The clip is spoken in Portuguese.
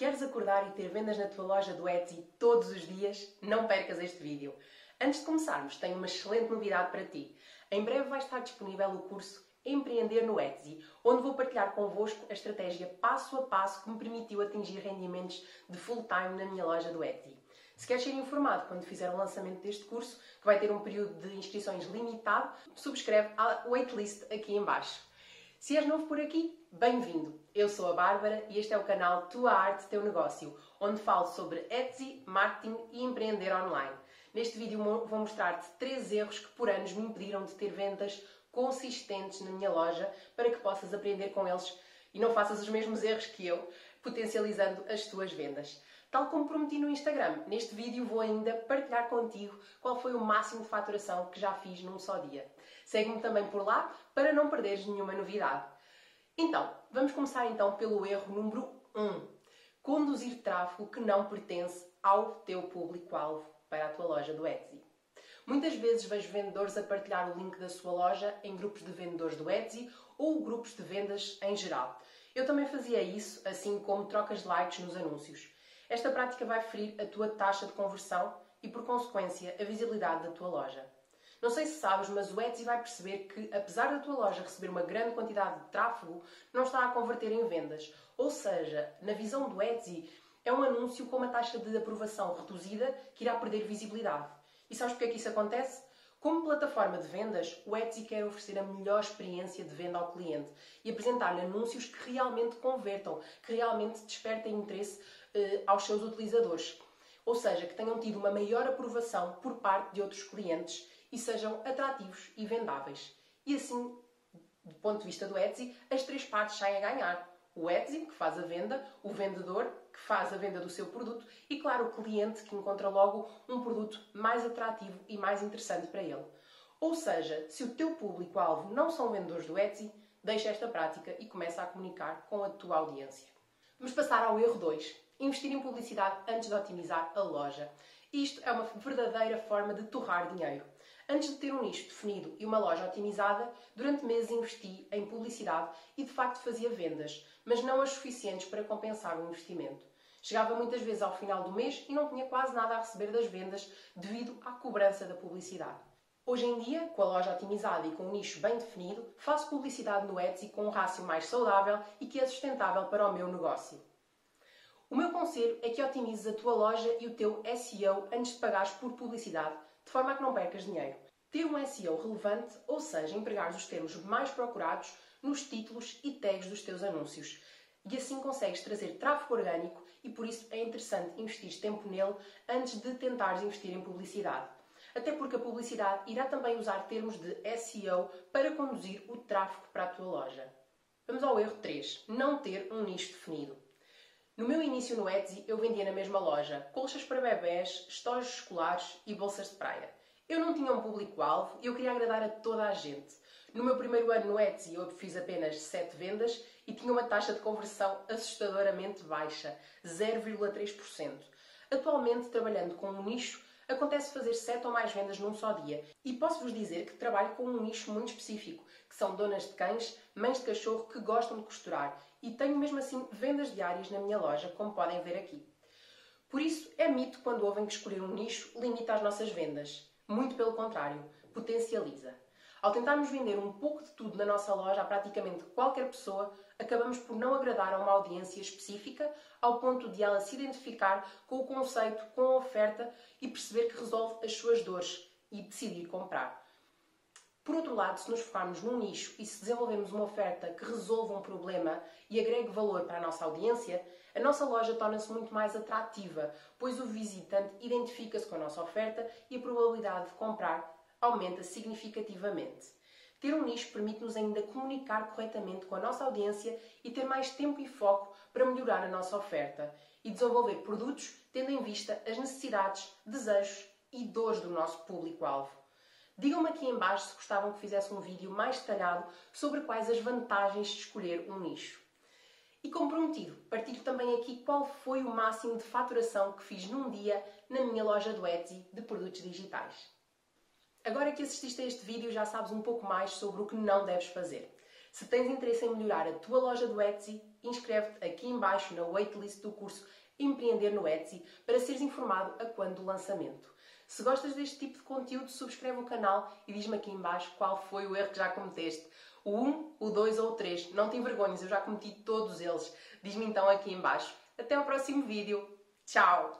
Queres acordar e ter vendas na tua loja do Etsy todos os dias? Não percas este vídeo. Antes de começarmos, tenho uma excelente novidade para ti. Em breve vai estar disponível o curso Empreender no Etsy, onde vou partilhar convosco a estratégia passo a passo que me permitiu atingir rendimentos de full time na minha loja do Etsy. Se queres ser informado quando fizer o lançamento deste curso, que vai ter um período de inscrições limitado, subscreve a waitlist aqui em baixo. Se és novo por aqui, bem-vindo! Eu sou a Bárbara e este é o canal Tua Arte Teu Negócio, onde falo sobre Etsy, marketing e empreender online. Neste vídeo vou mostrar-te três erros que por anos me impediram de ter vendas consistentes na minha loja para que possas aprender com eles e não faças os mesmos erros que eu, potencializando as tuas vendas. Tal como prometi no Instagram, neste vídeo vou ainda partilhar contigo qual foi o máximo de faturação que já fiz num só dia. Segue-me também por lá para não perderes nenhuma novidade. Então, vamos começar então pelo erro número 1. Conduzir tráfego que não pertence ao teu público-alvo para a tua loja do Etsy. Muitas vezes vejo vendedores a partilhar o link da sua loja em grupos de vendedores do Etsy ou grupos de vendas em geral. Eu também fazia isso, assim como trocas de likes nos anúncios. Esta prática vai ferir a tua taxa de conversão e, por consequência, a visibilidade da tua loja. Não sei se sabes, mas o Etsy vai perceber que, apesar da tua loja receber uma grande quantidade de tráfego, não está a converter em vendas. Ou seja, na visão do Etsy, é um anúncio com uma taxa de aprovação reduzida que irá perder visibilidade. E sabes porque é que isso acontece? Como plataforma de vendas, o Etsy quer oferecer a melhor experiência de venda ao cliente e apresentar-lhe anúncios que realmente convertam, que realmente despertem interesse eh, aos seus utilizadores. Ou seja, que tenham tido uma maior aprovação por parte de outros clientes e sejam atrativos e vendáveis. E assim, do ponto de vista do Etsy, as três partes saem a ganhar. O Etsy, que faz a venda, o vendedor, que faz a venda do seu produto, e, claro, o cliente, que encontra logo um produto mais atrativo e mais interessante para ele. Ou seja, se o teu público-alvo não são vendedores do Etsy, deixa esta prática e começa a comunicar com a tua audiência. Vamos passar ao erro 2 investir em publicidade antes de otimizar a loja. Isto é uma verdadeira forma de torrar dinheiro. Antes de ter um nicho definido e uma loja otimizada, durante meses investi em publicidade e de facto fazia vendas, mas não as suficientes para compensar o investimento. Chegava muitas vezes ao final do mês e não tinha quase nada a receber das vendas devido à cobrança da publicidade. Hoje em dia, com a loja otimizada e com um nicho bem definido, faço publicidade no Etsy com um rácio mais saudável e que é sustentável para o meu negócio. O meu conselho é que otimizes a tua loja e o teu SEO antes de pagares por publicidade, de forma a que não percas dinheiro. Ter um SEO relevante, ou seja, empregar os termos mais procurados nos títulos e tags dos teus anúncios. E assim consegues trazer tráfego orgânico e por isso é interessante investir tempo nele antes de tentares investir em publicidade. Até porque a publicidade irá também usar termos de SEO para conduzir o tráfego para a tua loja. Vamos ao erro 3. Não ter um nicho definido. No meu início no Etsy, eu vendia na mesma loja colchas para bebés, estojos escolares e bolsas de praia. Eu não tinha um público-alvo e eu queria agradar a toda a gente. No meu primeiro ano no Etsy, eu fiz apenas 7 vendas e tinha uma taxa de conversão assustadoramente baixa, 0,3%. Atualmente, trabalhando com um nicho, acontece fazer 7 ou mais vendas num só dia. E posso-vos dizer que trabalho com um nicho muito específico, que são donas de cães, mães de cachorro que gostam de costurar. E tenho mesmo assim vendas diárias na minha loja, como podem ver aqui. Por isso, é mito quando ouvem que escolher um nicho limita as nossas vendas. Muito pelo contrário, potencializa. Ao tentarmos vender um pouco de tudo na nossa loja a praticamente qualquer pessoa, acabamos por não agradar a uma audiência específica ao ponto de ela se identificar com o conceito, com a oferta e perceber que resolve as suas dores e decidir comprar. Por outro lado, se nos focarmos num nicho e se desenvolvermos uma oferta que resolva um problema e agregue valor para a nossa audiência, a nossa loja torna-se muito mais atrativa, pois o visitante identifica-se com a nossa oferta e a probabilidade de comprar aumenta significativamente. Ter um nicho permite-nos ainda comunicar corretamente com a nossa audiência e ter mais tempo e foco para melhorar a nossa oferta e desenvolver produtos tendo em vista as necessidades, desejos e dores do nosso público-alvo. Digam-me aqui em baixo se gostavam que fizesse um vídeo mais detalhado sobre quais as vantagens de escolher um nicho. E como prometido, partilho também aqui qual foi o máximo de faturação que fiz num dia na minha loja do Etsy de produtos digitais. Agora que assististe a este vídeo, já sabes um pouco mais sobre o que não deves fazer. Se tens interesse em melhorar a tua loja do Etsy, inscreve-te aqui embaixo na waitlist do curso Empreender no Etsy para seres informado a quando o lançamento. Se gostas deste tipo de conteúdo, subscreve o canal e diz-me aqui embaixo qual foi o erro que já cometeste. O 1, o 2 ou o 3. Não te envergonhes, eu já cometi todos eles. Diz-me então aqui embaixo. Até ao próximo vídeo. Tchau!